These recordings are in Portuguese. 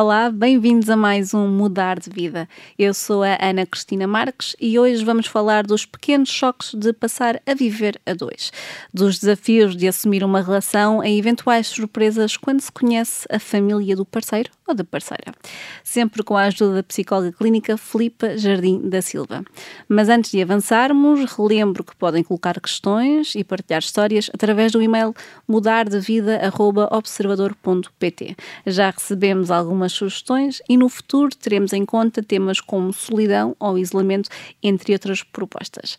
Olá, bem-vindos a mais um Mudar de Vida. Eu sou a Ana Cristina Marques e hoje vamos falar dos pequenos choques de passar a viver a dois, dos desafios de assumir uma relação em eventuais surpresas quando se conhece a família do parceiro ou da parceira. Sempre com a ajuda da psicóloga clínica Filipa Jardim da Silva. Mas antes de avançarmos, relembro que podem colocar questões e partilhar histórias através do e-mail mudardevida.observador.pt. Já recebemos algumas algumas sugestões e no futuro teremos em conta temas como solidão ou isolamento, entre outras propostas.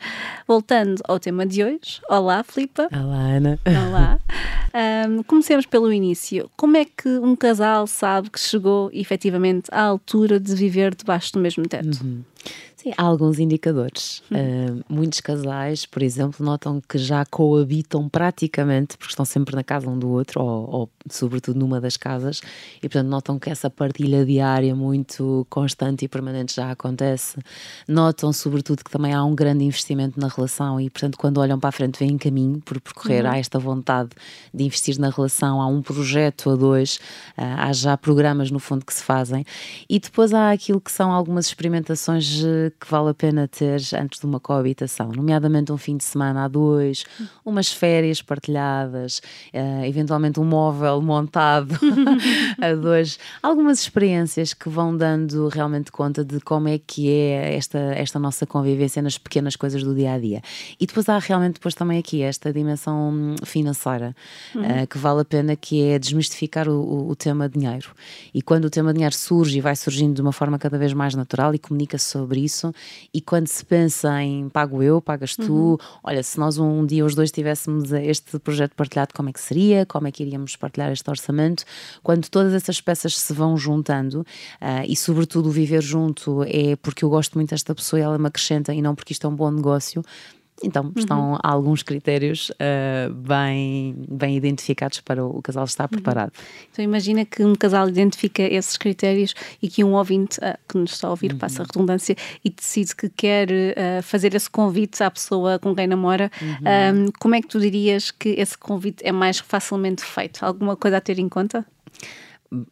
Voltando ao tema de hoje, olá Filipa. Olá Ana. Olá. Um, comecemos pelo início. Como é que um casal sabe que chegou efetivamente à altura de viver debaixo do mesmo teto? Uhum. Sim, há alguns indicadores. Uh, muitos casais, por exemplo, notam que já coabitam praticamente, porque estão sempre na casa um do outro, ou, ou, sobretudo numa das casas, e portanto notam que essa partilha diária muito constante e permanente já acontece. Notam, sobretudo, que também há um grande investimento na relação, e portanto, quando olham para a frente, vêm caminho por percorrer. Uhum. Há esta vontade de investir na relação, há um projeto a dois, uh, há já programas, no fundo, que se fazem, e depois há aquilo que são algumas experimentações que vale a pena ter antes de uma coabitação, nomeadamente um fim de semana a dois, umas férias partilhadas, uh, eventualmente um móvel montado a dois, algumas experiências que vão dando realmente conta de como é que é esta, esta nossa convivência nas pequenas coisas do dia a dia. E depois há realmente depois também aqui esta dimensão financeira uhum. uh, que vale a pena que é desmistificar o, o, o tema dinheiro. E quando o tema dinheiro surge e vai surgindo de uma forma cada vez mais natural e comunica-se sobre isso, isso. E quando se pensa em pago eu, pagas tu, uhum. olha, se nós um dia os dois tivéssemos este projeto partilhado, como é que seria? Como é que iríamos partilhar este orçamento? Quando todas essas peças se vão juntando uh, e, sobretudo, viver junto é porque eu gosto muito desta pessoa e ela me acrescenta e não porque isto é um bom negócio, então, uhum. estão uhum. alguns critérios uh, bem, bem identificados para o, o casal estar uhum. preparado. Uhum. Então, imagina que um casal identifica esses critérios e que um ouvinte uh, que nos está a ouvir, uhum. passa a redundância, e decide que quer uh, fazer esse convite à pessoa com quem namora. Um, como é que tu dirias que esse convite é mais facilmente feito? Alguma coisa a ter em conta?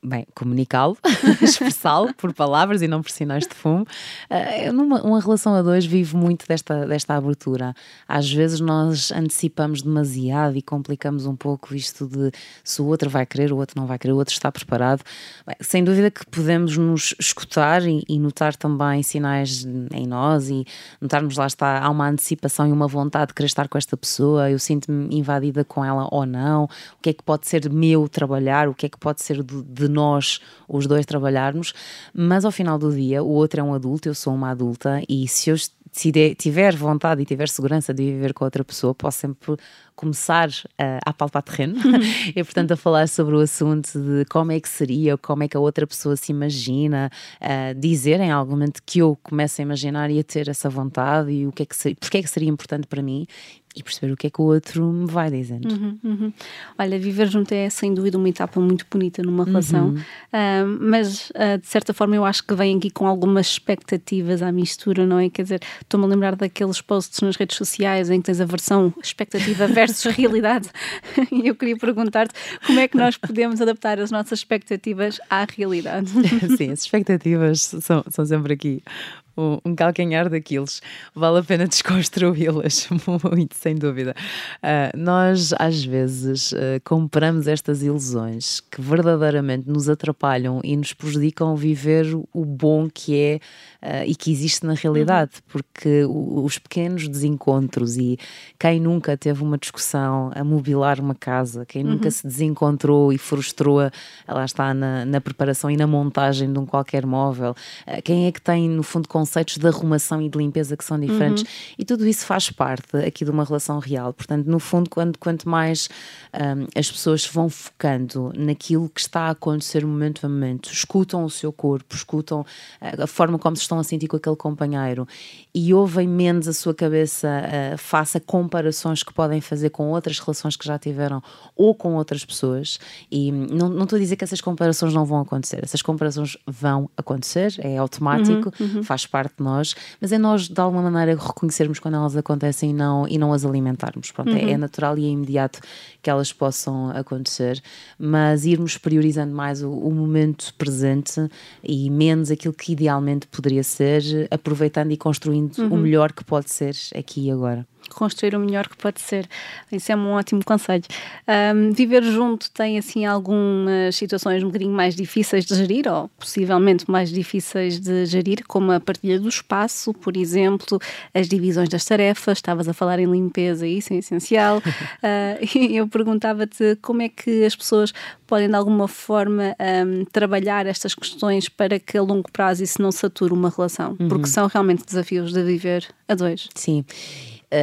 Bem, comunicá-lo, expressá-lo por palavras e não por sinais de fumo. Uh, numa uma relação a dois vive muito desta, desta abertura. Às vezes nós antecipamos demasiado e complicamos um pouco isto de se o outro vai querer, o outro não vai querer, o outro está preparado. Bem, sem dúvida que podemos nos escutar e, e, notar também sinais em nós e notarmos lá está, há uma antecipação e uma vontade de querer estar com esta pessoa, eu sinto-me invadida com ela ou não, o que é que pode ser meu trabalhar, o que é que pode ser do, de nós os dois trabalharmos, mas ao final do dia o outro é um adulto, eu sou uma adulta e se eu tiver vontade e tiver segurança de viver com outra pessoa, posso sempre começar uh, a palpar terreno. E, portanto, a falar sobre o assunto de como é que seria, como é que a outra pessoa se imagina, uh, dizer em algum momento que eu começo a imaginar e a ter essa vontade e o que é que, seria, porque é que seria importante para mim e perceber o que é que o outro me vai dizendo. Uhum, uhum. Olha, viver junto é sem dúvida uma etapa muito bonita numa relação, uhum. uh, mas uh, de certa forma eu acho que vem aqui com algumas expectativas à mistura, não é? Quer dizer, estou-me a lembrar daqueles posts nas redes sociais em que tens a versão expectativa versus realidade. e eu queria perguntar-te como é que nós podemos adaptar as nossas expectativas à realidade. Sim, as expectativas são, são sempre aqui um, calcanhar daqueles. Vale a pena desconstruí-las, muito, sem dúvida. Uh, nós, às vezes, uh, compramos estas ilusões que verdadeiramente nos atrapalham e nos prejudicam viver o bom que é uh, e que existe na realidade, uhum. porque os pequenos desencontros e quem nunca teve uma discussão a mobilar uma casa, quem uhum. nunca se desencontrou e frustrou, lá está, na, na, preparação e na montagem de um qualquer móvel, quem é que tem, no fundo, conceitos de arrumação e de limpeza que são diferentes uhum. e tudo isso faz parte aqui de uma relação real. Portanto, no fundo, quando, quanto mais um, as pessoas vão focando naquilo que está a acontecer momento a momento, escutam o seu corpo, escutam a forma como se estão a sentir com aquele companheiro e ouvem menos a sua cabeça uh, face a comparações que podem fazer com outras relações que já tiveram ou com outras pessoas. E não, não estou a dizer que essas comparações não vão acontecer, essas comparações vão acontecer, é automático, uhum, uhum. faz parte parte de nós, mas é nós de alguma maneira reconhecermos quando elas acontecem e não, e não as alimentarmos. Pronto, uhum. é, é, uhum. natural e é imediato que elas possam acontecer, mas irmos priorizando mais o, o momento presente e menos aquilo que idealmente poderia ser, aproveitando e construindo uhum. o melhor que pode ser aqui e agora construir o melhor que pode ser. Isso é um ótimo conselho. Um, viver junto tem assim algumas situações um bocadinho mais difíceis de gerir, ou possivelmente mais difíceis de gerir, como a partilha do espaço, por exemplo, as divisões das tarefas. Estavas a falar em limpeza, isso é essencial. uh, eu perguntava-te como é que as pessoas podem de alguma forma um, trabalhar estas questões para que a longo prazo isso não sature uma relação, uhum. porque são realmente desafios de viver a dois. Sim.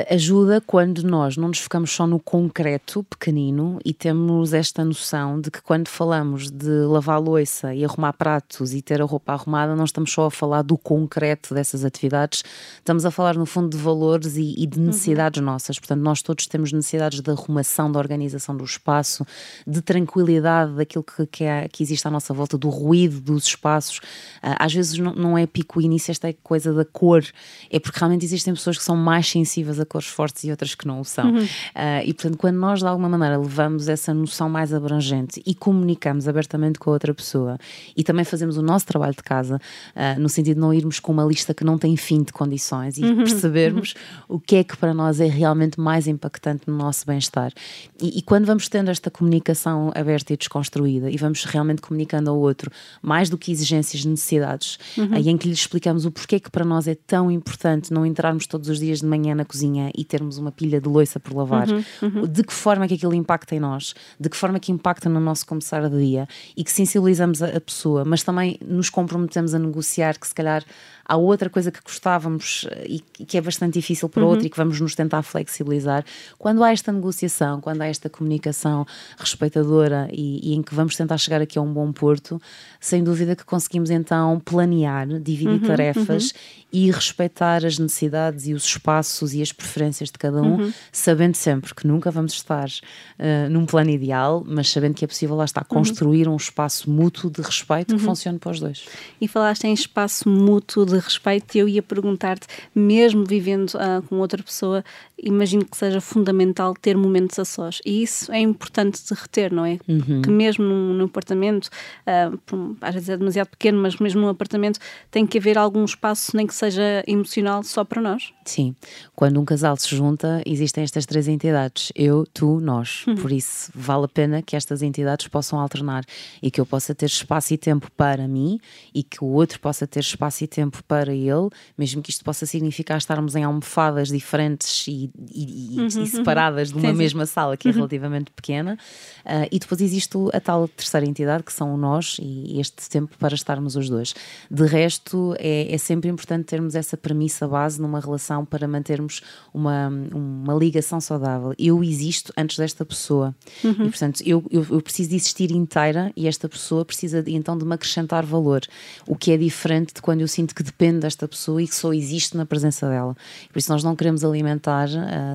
Ajuda quando nós não nos focamos só no concreto pequenino e temos esta noção de que quando falamos de lavar louça e arrumar pratos e ter a roupa arrumada, não estamos só a falar do concreto dessas atividades, estamos a falar no fundo de valores e, e de uhum. necessidades uhum. nossas. Portanto, nós todos temos necessidades de arrumação, da organização do espaço, de tranquilidade daquilo que, que, é, que existe à nossa volta, do ruído dos espaços. Uh, às vezes não, não é pico início esta coisa da cor, é porque realmente existem pessoas que são mais sensíveis a cores fortes e outras que não o são. Uhum. Uh, e portanto, quando nós de alguma maneira levamos essa noção mais abrangente e comunicamos abertamente com a outra pessoa e também fazemos o nosso trabalho de casa, uh, no sentido de não irmos com uma lista que não tem fim de condições e uhum. percebermos uhum. o que é que para nós é realmente mais impactante no nosso bem-estar. E, e quando vamos tendo esta comunicação aberta e desconstruída e vamos realmente comunicando ao outro mais do que exigências, necessidades, uhum. em que lhe explicamos o porquê que para nós é tão importante não entrarmos todos os dias de manhã na cozinha cozinha e termos uma pilha de louça por lavar, uhum, uhum. de que forma é que aquilo impacta em nós, de que forma é que impacta no nosso começar de dia e que sensibilizamos a, a pessoa, mas também nos comprometemos a negociar que se calhar há outra coisa que gostávamos eh, e que é bastante difícil para uhum. outro e que vamos nos tentar flexibilizar. Quando há esta negociação, quando há esta comunicação respeitadora e, e em que vamos tentar chegar aqui a um bom porto, sem dúvida que conseguimos então planear, dividir uhum, tarefas uhum. e respeitar as necessidades e os espaços e as preferências de cada um, uhum. sabendo sempre que nunca vamos estar uh, num plano ideal, mas sabendo que é possível lá estar uhum. construir um espaço mútuo de respeito que uhum. funcione para os dois. E falaste em espaço mútuo de de respeito, eu ia perguntar-te, mesmo vivendo uh, com outra pessoa, imagino que seja fundamental ter momentos a sós. E isso é importante de reter, não é? Uhum. Que mesmo num, num apartamento, uh, às vezes é demasiado pequeno, mas mesmo num apartamento tem que haver algum espaço, nem que seja emocional, só para nós. Sim. Quando um casal se junta, existem estas três entidades: eu, tu, nós. Uhum. Por isso, vale a pena que estas entidades possam alternar e que eu possa ter espaço e tempo para mim e que o outro possa ter espaço e tempo para ele, mesmo que isto possa significar estarmos em almofadas diferentes e, e, uhum, e uhum. separadas uhum. de uma sim, mesma sim. sala que é uhum. relativamente pequena. Uh, e depois existe a tal terceira entidade que são nós e este tempo para estarmos os dois. De resto, é, é sempre importante termos essa premissa base numa relação para mantermos uma, uma ligação saudável. Eu existo antes desta pessoa uhum. e, portanto, eu, eu, eu preciso de existir inteira e esta pessoa precisa de, então de me acrescentar valor, o que é diferente de quando eu sinto que depende desta pessoa e que só existe na presença dela. Por isso, nós não queremos alimentar,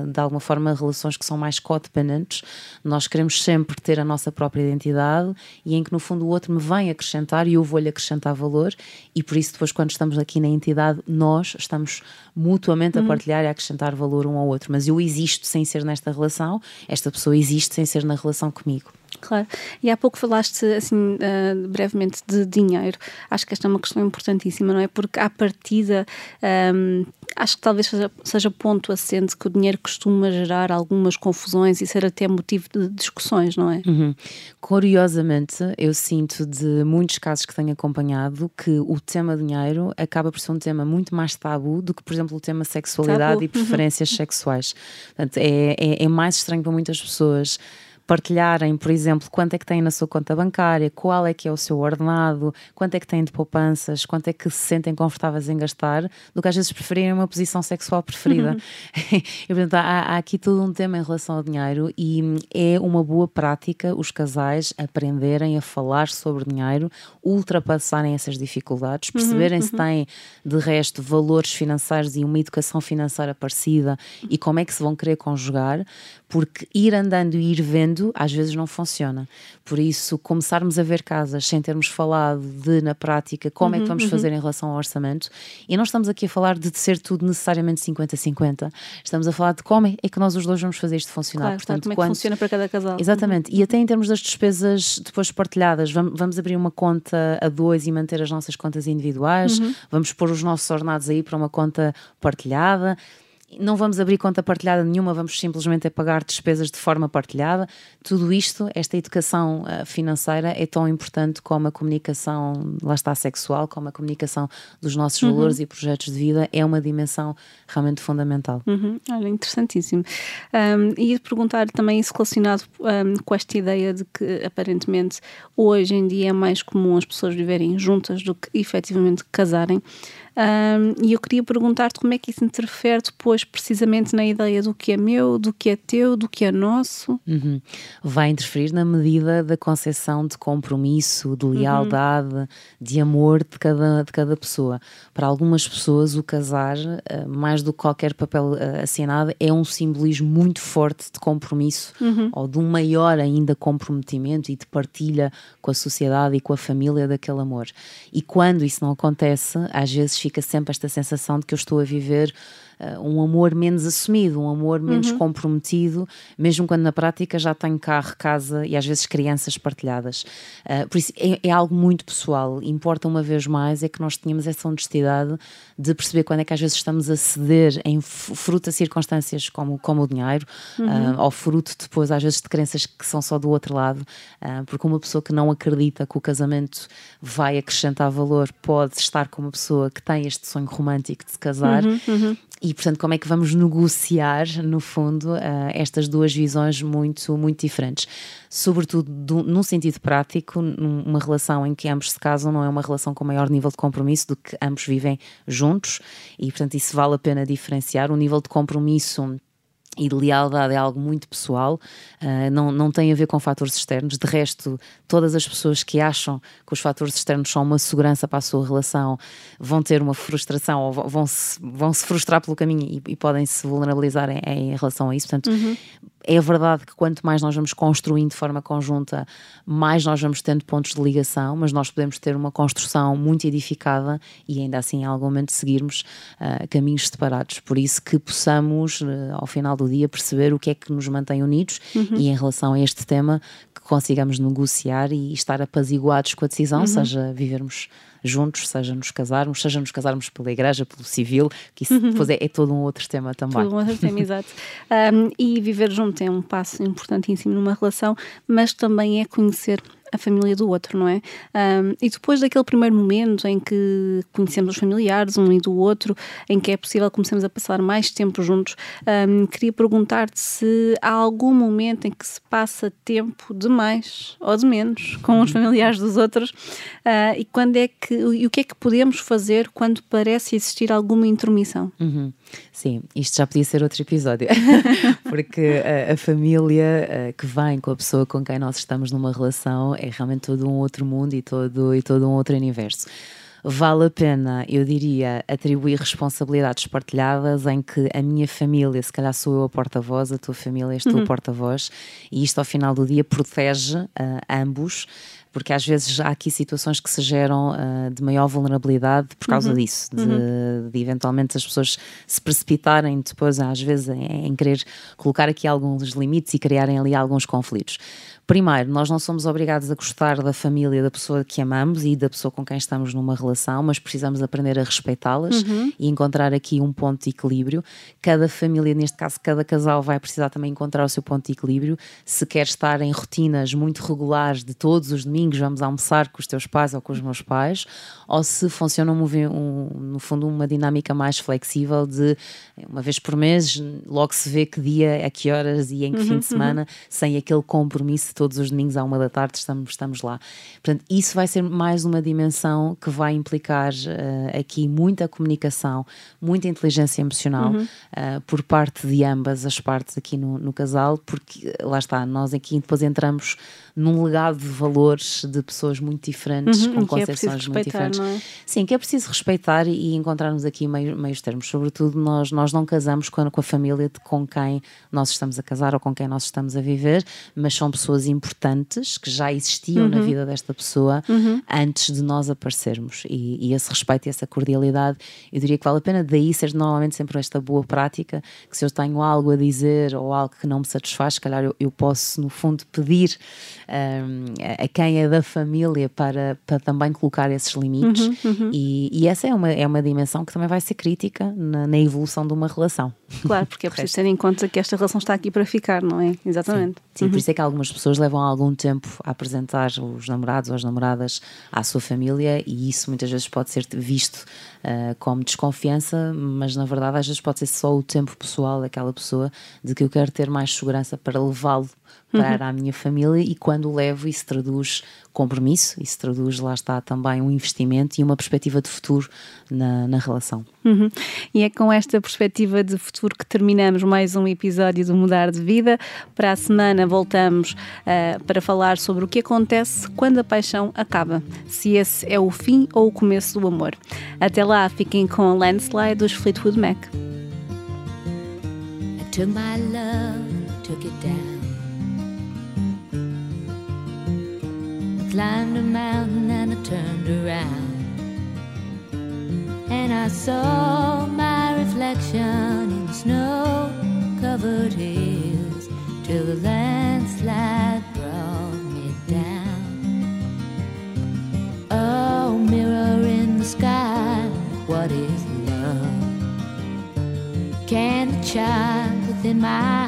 de alguma forma, relações que são mais codependentes. Nós queremos sempre ter a nossa própria identidade e em que, no fundo, o outro me vem acrescentar e eu vou-lhe acrescentar valor. E por isso, depois, quando estamos aqui na entidade, nós estamos mutuamente a uhum. partilhar e a acrescentar valor um ao outro. Mas eu existo sem ser nesta relação, esta pessoa existe sem ser na relação comigo. Claro. E há pouco falaste, assim, uh, brevemente de dinheiro. Acho que esta é uma questão importantíssima, não é? Porque à partida, um, acho que talvez seja, seja ponto assente que o dinheiro costuma gerar algumas confusões e ser até motivo de discussões, não é? Uhum. Curiosamente, eu sinto de muitos casos que tenho acompanhado que o tema dinheiro acaba por ser um tema muito mais tabu do que, por exemplo, o tema sexualidade tabu. e preferências uhum. sexuais. Portanto, é, é, é mais estranho para muitas pessoas partilharem, por exemplo, quanto é que têm na sua conta bancária, qual é que é o seu ordenado, quanto é que têm de poupanças, quanto é que se sentem confortáveis em gastar, do que às vezes preferirem uma posição sexual preferida. Uhum. e, portanto, há, há, aqui todo um tema em relação ao dinheiro e é uma boa prática os casais aprenderem a falar sobre dinheiro, ultrapassarem essas dificuldades, uhum, perceberem uhum, se têm, de resto, valores financeiros e uma educação financeira parecida e como é que se vão querer conjugar, porque ir andando e ir vendo às vezes não funciona. Por isso, começarmos a ver casas sem termos falado de, na prática, como uhum, é que vamos uhum. fazer em relação ao orçamento, e não estamos aqui a falar de ser tudo necessariamente 50-50, estamos a falar de como é que nós os dois vamos fazer isto funcionar. Claro, Portanto, como é que funciona para cada casal. Exatamente, uhum. e até em termos das despesas depois partilhadas, vamos, vamos abrir uma conta a dois e manter as nossas contas individuais, uhum. vamos pôr os nossos ordenados aí para uma conta partilhada não vamos abrir conta partilhada nenhuma, vamos simplesmente pagar despesas de forma partilhada. Tudo isto, esta educação uh, financeira é tão importante como a comunicação, lá está, sexual, como a comunicação dos nossos uhum. valores e projetos de vida, é uma dimensão realmente fundamental. Uhum. Olha, interessantíssimo. Um, e perguntar também isso relacionado um, com esta ideia de que aparentemente hoje em dia é mais comum as pessoas viverem juntas do que efetivamente casarem. Um, e eu queria perguntar-te como é que isso interfere depois, precisamente, na ideia do que é meu, do que é teu, do que é nosso. Uhum. Vai interferir na medida da concepção de compromisso, de lealdade, uhum. de amor de cada, de cada pessoa. Para algumas pessoas, o casar, ah, mais do que qualquer papel ah, assinado, é um simbolismo muito forte de compromisso uhum. ou de um maior ainda comprometimento e de partilha com a sociedade e com a família daquele amor. E quando isso não acontece, às vezes fica sempre esta sensação de que eu estou a viver uh, um amor menos assumido, um amor menos uhum. comprometido, mesmo quando na prática já tenho carro, casa e às vezes crianças partilhadas. Uh, por isso é, é, algo muito pessoal. Importa uma vez mais é que nós tenhamos essa honestidade de perceber quando é que às vezes estamos a ceder em fruto a circunstâncias como, como o dinheiro, uhum. uh, ou fruto depois às vezes de crenças que são só do outro lado, porque uma pessoa que não acredita que o casamento vai acrescentar valor pode estar com uma pessoa que tem este sonho romântico de se casar uhum, uhum. E, portanto, como é que vamos negociar, no fundo, uh, estas duas visões muito, muito diferentes? Sobretudo do, num sentido prático, numa relação em que ambos se casam, não é uma relação com maior nível de compromisso do que ambos vivem juntos, e, portanto, isso vale a pena diferenciar. O nível de compromisso e de lealdade é algo muito pessoal, uh, não, não tem a ver com fatores externos. De resto, todas as pessoas que acham que os fatores externos são uma segurança para a sua relação vão ter uma frustração ou vão se, vão -se frustrar pelo caminho e, e podem se vulnerabilizar em, em, relação a isso. Portanto, uhum é verdade que quanto mais nós vamos construindo de forma conjunta, mais nós vamos tendo pontos de ligação, mas nós podemos ter uma construção muito edificada e ainda assim, em algum momento, seguirmos uh, caminhos separados. Por isso que possamos, uh, ao final do dia, perceber o que é que nos mantém unidos uhum. e, em relação a este tema, que consigamos negociar e estar apaziguados com a decisão, uhum. seja vivermos juntos, seja nos casarmos, seja nos casarmos pela igreja, pelo civil, que isso uhum. depois é, é, todo um outro tema também. Todo um outro tema, exato. Um, e viver junto é um passo importantíssimo numa relação, mas também é conhecer a família do outro, não é? Um, e depois daquele primeiro momento em que conhecemos os familiares um e do outro, em que é possível começarmos a passar mais tempo juntos, um, queria perguntar-te se há algum momento em que se passa tempo de mais ou de menos com os familiares dos outros uh, e quando é que e o que é que podemos fazer quando parece existir alguma intromissão? Uhum. Sim, isto já podia ser outro episódio, porque a, a família a, que vem com a pessoa com quem nós estamos numa relação é realmente todo um outro mundo e todo, e todo um outro universo. Vale a pena, eu diria, atribuir responsabilidades partilhadas em que a minha família, se calhar sou eu a porta-voz, a tua família és tu uhum. a porta-voz, e isto ao final do dia protege uh, ambos porque às vezes há aqui situações que se geram uh, de maior vulnerabilidade por causa uhum. disso, de, uhum. de, eventualmente as pessoas se precipitarem depois, às vezes, em, em, querer colocar aqui alguns limites e criarem ali alguns conflitos. Primeiro, nós não somos obrigados a gostar da família da pessoa que amamos e da pessoa com quem estamos numa relação, mas precisamos aprender a respeitá-las uhum. e encontrar aqui um ponto de equilíbrio. Cada família, neste caso, cada casal vai precisar também encontrar o seu ponto de equilíbrio. Se quer estar em rotinas muito regulares de todos os domingos, vamos almoçar com os teus pais ou com os meus pais, ou se funciona um, um, no fundo uma dinâmica mais flexível de uma vez por mês, logo se vê que dia, a que horas e em que uhum, fim de uhum. semana, uhum. sem aquele compromisso todos os domingos à uma da tarde estamos, estamos lá. Portanto, isso vai ser mais uma dimensão que vai implicar uh, aqui muita comunicação, muita inteligência emocional uhum. uh, por parte de ambas as partes aqui no, no casal, porque lá está, nós aqui depois entramos num legado de valores de, pessoas muito diferentes, uhum, com é concepções é muito diferentes. É? Sim, que é preciso respeitar e, encontrarmos aqui meio, meios termos. Sobretudo, nós, nós não casamos com, com a família de com quem nós estamos a casar ou com quem nós estamos a viver, mas são pessoas importantes que já existiam uhum. na vida desta pessoa uhum. antes de nós aparecermos. E, e, esse respeito e essa cordialidade, eu diria que vale a pena daí ser normalmente sempre esta boa prática, que se eu tenho algo a dizer ou algo que não me satisfaz, se calhar eu, eu posso, no fundo, pedir um, a quem é da família para, para também colocar esses limites. Uhum, uhum. E, e, essa é uma, é uma dimensão que também vai ser crítica na, na evolução de uma relação. Claro, porque é preciso ter em conta que esta relação está aqui para ficar, não é? Exatamente. Sim, Sim uhum. por isso é que algumas pessoas levam algum tempo a apresentar os namorados ou as namoradas à sua família e isso muitas vezes pode ser visto uh, como desconfiança, mas na verdade às vezes pode ser só o tempo pessoal daquela pessoa de que eu quero ter mais segurança para levá-lo para uhum. a minha família e quando o levo isso traduz compromisso, isso traduz, lá está, também um investimento e uma perspectiva de futuro na, na relação. Uhum. E é com esta perspectiva de futuro que terminamos mais um episódio do Mudar de Vida. Para a semana voltamos uh, para falar sobre o que acontece quando a paixão acaba, se esse é o fim ou o começo do amor. Até lá, fiquem com Landslide dos Fleetwood Mac. Took my love, took it down. I climbed a mountain and I turned around. And I saw my reflection in the snow my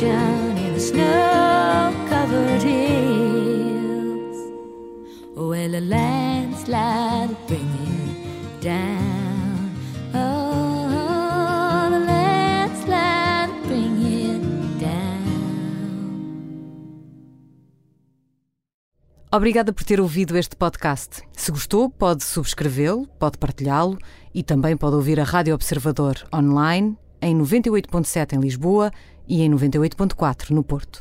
in the snow-covered hills. Well, a landslide bring it down. Oh, landslide bring it down. Obrigada por ter ouvido este podcast. Se gostou, pode subscrevê-lo, pode partilhá-lo e também pode ouvir a Rádio Observador online em 98.7 em Lisboa e em 98.4 no Porto.